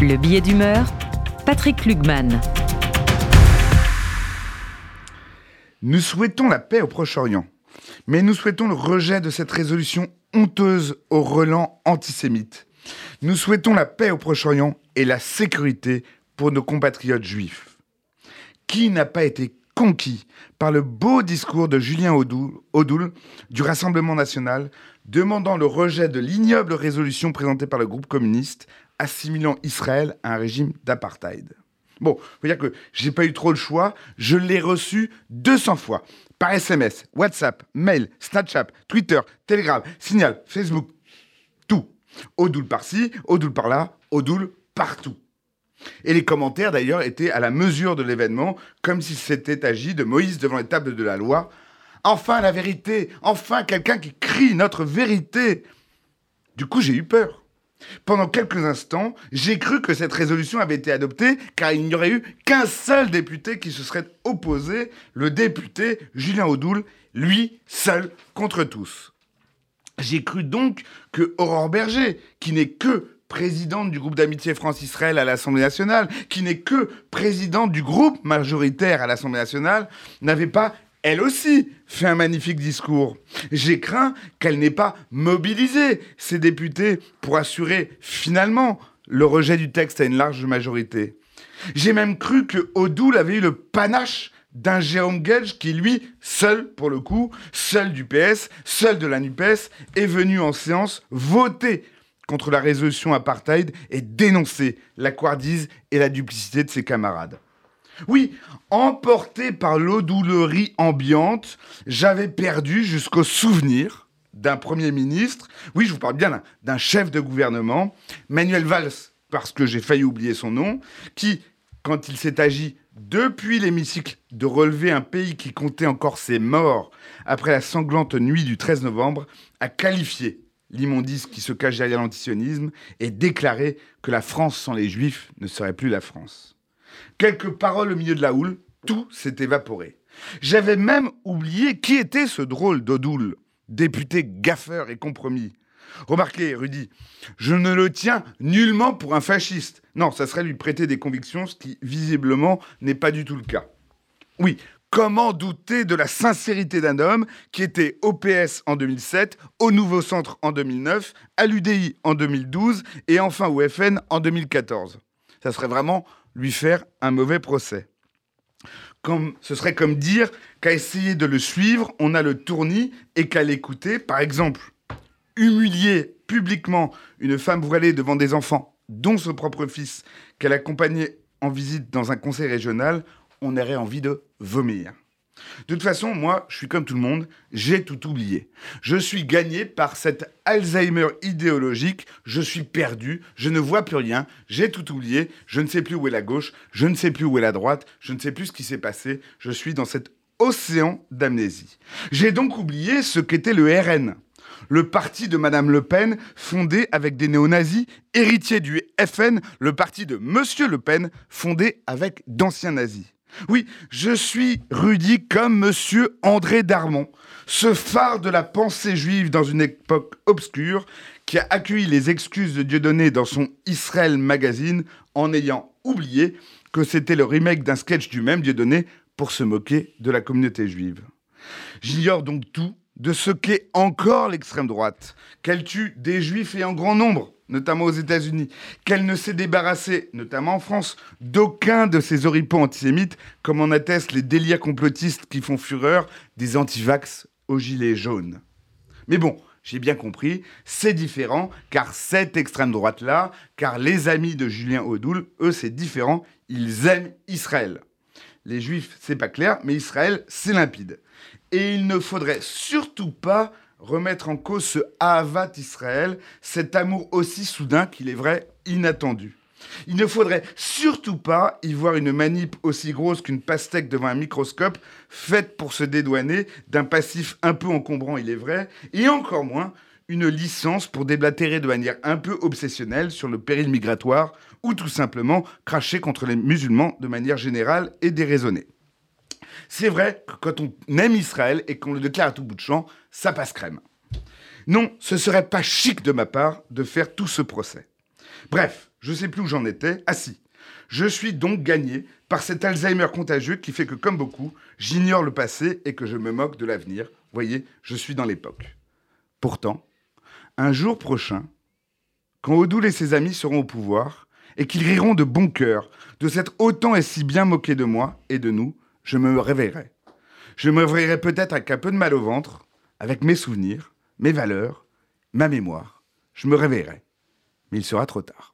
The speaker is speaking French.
Le billet d'humeur, Patrick Lugman. Nous souhaitons la paix au Proche-Orient, mais nous souhaitons le rejet de cette résolution honteuse au relent antisémite. Nous souhaitons la paix au Proche-Orient et la sécurité pour nos compatriotes juifs. Qui n'a pas été conquis par le beau discours de Julien Audoul, du Rassemblement national, demandant le rejet de l'ignoble résolution présentée par le groupe communiste, assimilant Israël à un régime d'apartheid. Bon, faut dire que j'ai pas eu trop le choix, je l'ai reçu 200 fois par SMS, WhatsApp, mail, Snapchat, Twitter, Telegram, Signal, Facebook, tout. Audoul par-ci, Audoul par-là, Audoul partout. Et les commentaires d'ailleurs étaient à la mesure de l'événement, comme si c'était agi de Moïse devant les tables de la loi. Enfin la vérité, enfin quelqu'un qui crie notre vérité. Du coup j'ai eu peur. Pendant quelques instants, j'ai cru que cette résolution avait été adoptée car il n'y aurait eu qu'un seul député qui se serait opposé, le député Julien Audoul, lui seul contre tous. J'ai cru donc que Aurore Berger, qui n'est que présidente du groupe d'amitié France-Israël à l'Assemblée nationale, qui n'est que présidente du groupe majoritaire à l'Assemblée nationale, n'avait pas elle aussi fait un magnifique discours. J'ai craint qu'elle n'ait pas mobilisé ses députés pour assurer finalement le rejet du texte à une large majorité. J'ai même cru que Odoul avait eu le panache d'un Jérôme Gage qui, lui, seul, pour le coup, seul du PS, seul de la NUPES, est venu en séance voter contre la résolution apartheid et dénoncer la couardise et la duplicité de ses camarades. Oui, emporté par l'odoulerie ambiante, j'avais perdu jusqu'au souvenir d'un Premier ministre, oui, je vous parle bien d'un chef de gouvernement, Manuel Valls, parce que j'ai failli oublier son nom, qui, quand il s'est agi depuis l'hémicycle de relever un pays qui comptait encore ses morts après la sanglante nuit du 13 novembre, a qualifié l'immondice qui se cache derrière l'antisionisme et déclaré que la France sans les Juifs ne serait plus la France. Quelques paroles au milieu de la houle, tout s'est évaporé. J'avais même oublié qui était ce drôle d'Odoul, député gaffeur et compromis. Remarquez, Rudy, je ne le tiens nullement pour un fasciste. Non, ça serait lui prêter des convictions, ce qui visiblement n'est pas du tout le cas. Oui, Comment douter de la sincérité d'un homme qui était au PS en 2007, au Nouveau Centre en 2009, à l'UDI en 2012 et enfin au FN en 2014 Ça serait vraiment lui faire un mauvais procès. Comme, ce serait comme dire qu'à essayer de le suivre, on a le tournis et qu'à l'écouter, par exemple, humilier publiquement une femme voilée devant des enfants, dont son propre fils, qu'elle accompagnait en visite dans un conseil régional, on aurait envie de vomir. De toute façon, moi, je suis comme tout le monde, j'ai tout oublié. Je suis gagné par cet Alzheimer idéologique, je suis perdu, je ne vois plus rien, j'ai tout oublié, je ne sais plus où est la gauche, je ne sais plus où est la droite, je ne sais plus ce qui s'est passé, je suis dans cet océan d'amnésie. J'ai donc oublié ce qu'était le RN, le parti de Madame Le Pen, fondé avec des néo-nazis, héritier du FN, le parti de Monsieur Le Pen, fondé avec d'anciens nazis. Oui, je suis Rudy comme monsieur André Darmon, ce phare de la pensée juive dans une époque obscure qui a accueilli les excuses de Dieudonné dans son Israël Magazine en ayant oublié que c'était le remake d'un sketch du même Dieudonné pour se moquer de la communauté juive. J'ignore donc tout de ce qu'est encore l'extrême droite, qu'elle tue des juifs et en grand nombre, notamment aux États-Unis, qu'elle ne s'est débarrassée, notamment en France, d'aucun de ces oripeaux antisémites, comme en attestent les délires complotistes qui font fureur des antivax aux gilets jaunes. Mais bon, j'ai bien compris, c'est différent, car cette extrême droite-là, car les amis de Julien Audoul, eux, c'est différent, ils aiment Israël. Les juifs, c'est pas clair, mais Israël, c'est limpide. Et il ne faudrait surtout pas remettre en cause ce Ahavat Israël, cet amour aussi soudain qu'il est vrai inattendu. Il ne faudrait surtout pas y voir une manip aussi grosse qu'une pastèque devant un microscope, faite pour se dédouaner d'un passif un peu encombrant, il est vrai, et encore moins une licence pour déblatérer de manière un peu obsessionnelle sur le péril migratoire, ou tout simplement cracher contre les musulmans de manière générale et déraisonnée. C'est vrai que quand on aime Israël et qu'on le déclare à tout bout de champ, ça passe crème. Non, ce serait pas chic de ma part de faire tout ce procès. Bref, je sais plus où j'en étais. Ah si. Je suis donc gagné par cet Alzheimer contagieux qui fait que, comme beaucoup, j'ignore le passé et que je me moque de l'avenir. Voyez, je suis dans l'époque. Pourtant, un jour prochain, quand Odoul et ses amis seront au pouvoir, et qu'ils riront de bon cœur de s'être autant et si bien moqué de moi et de nous, je me réveillerai. Je me réveillerai peut-être avec un peu de mal au ventre, avec mes souvenirs, mes valeurs, ma mémoire. Je me réveillerai. Mais il sera trop tard.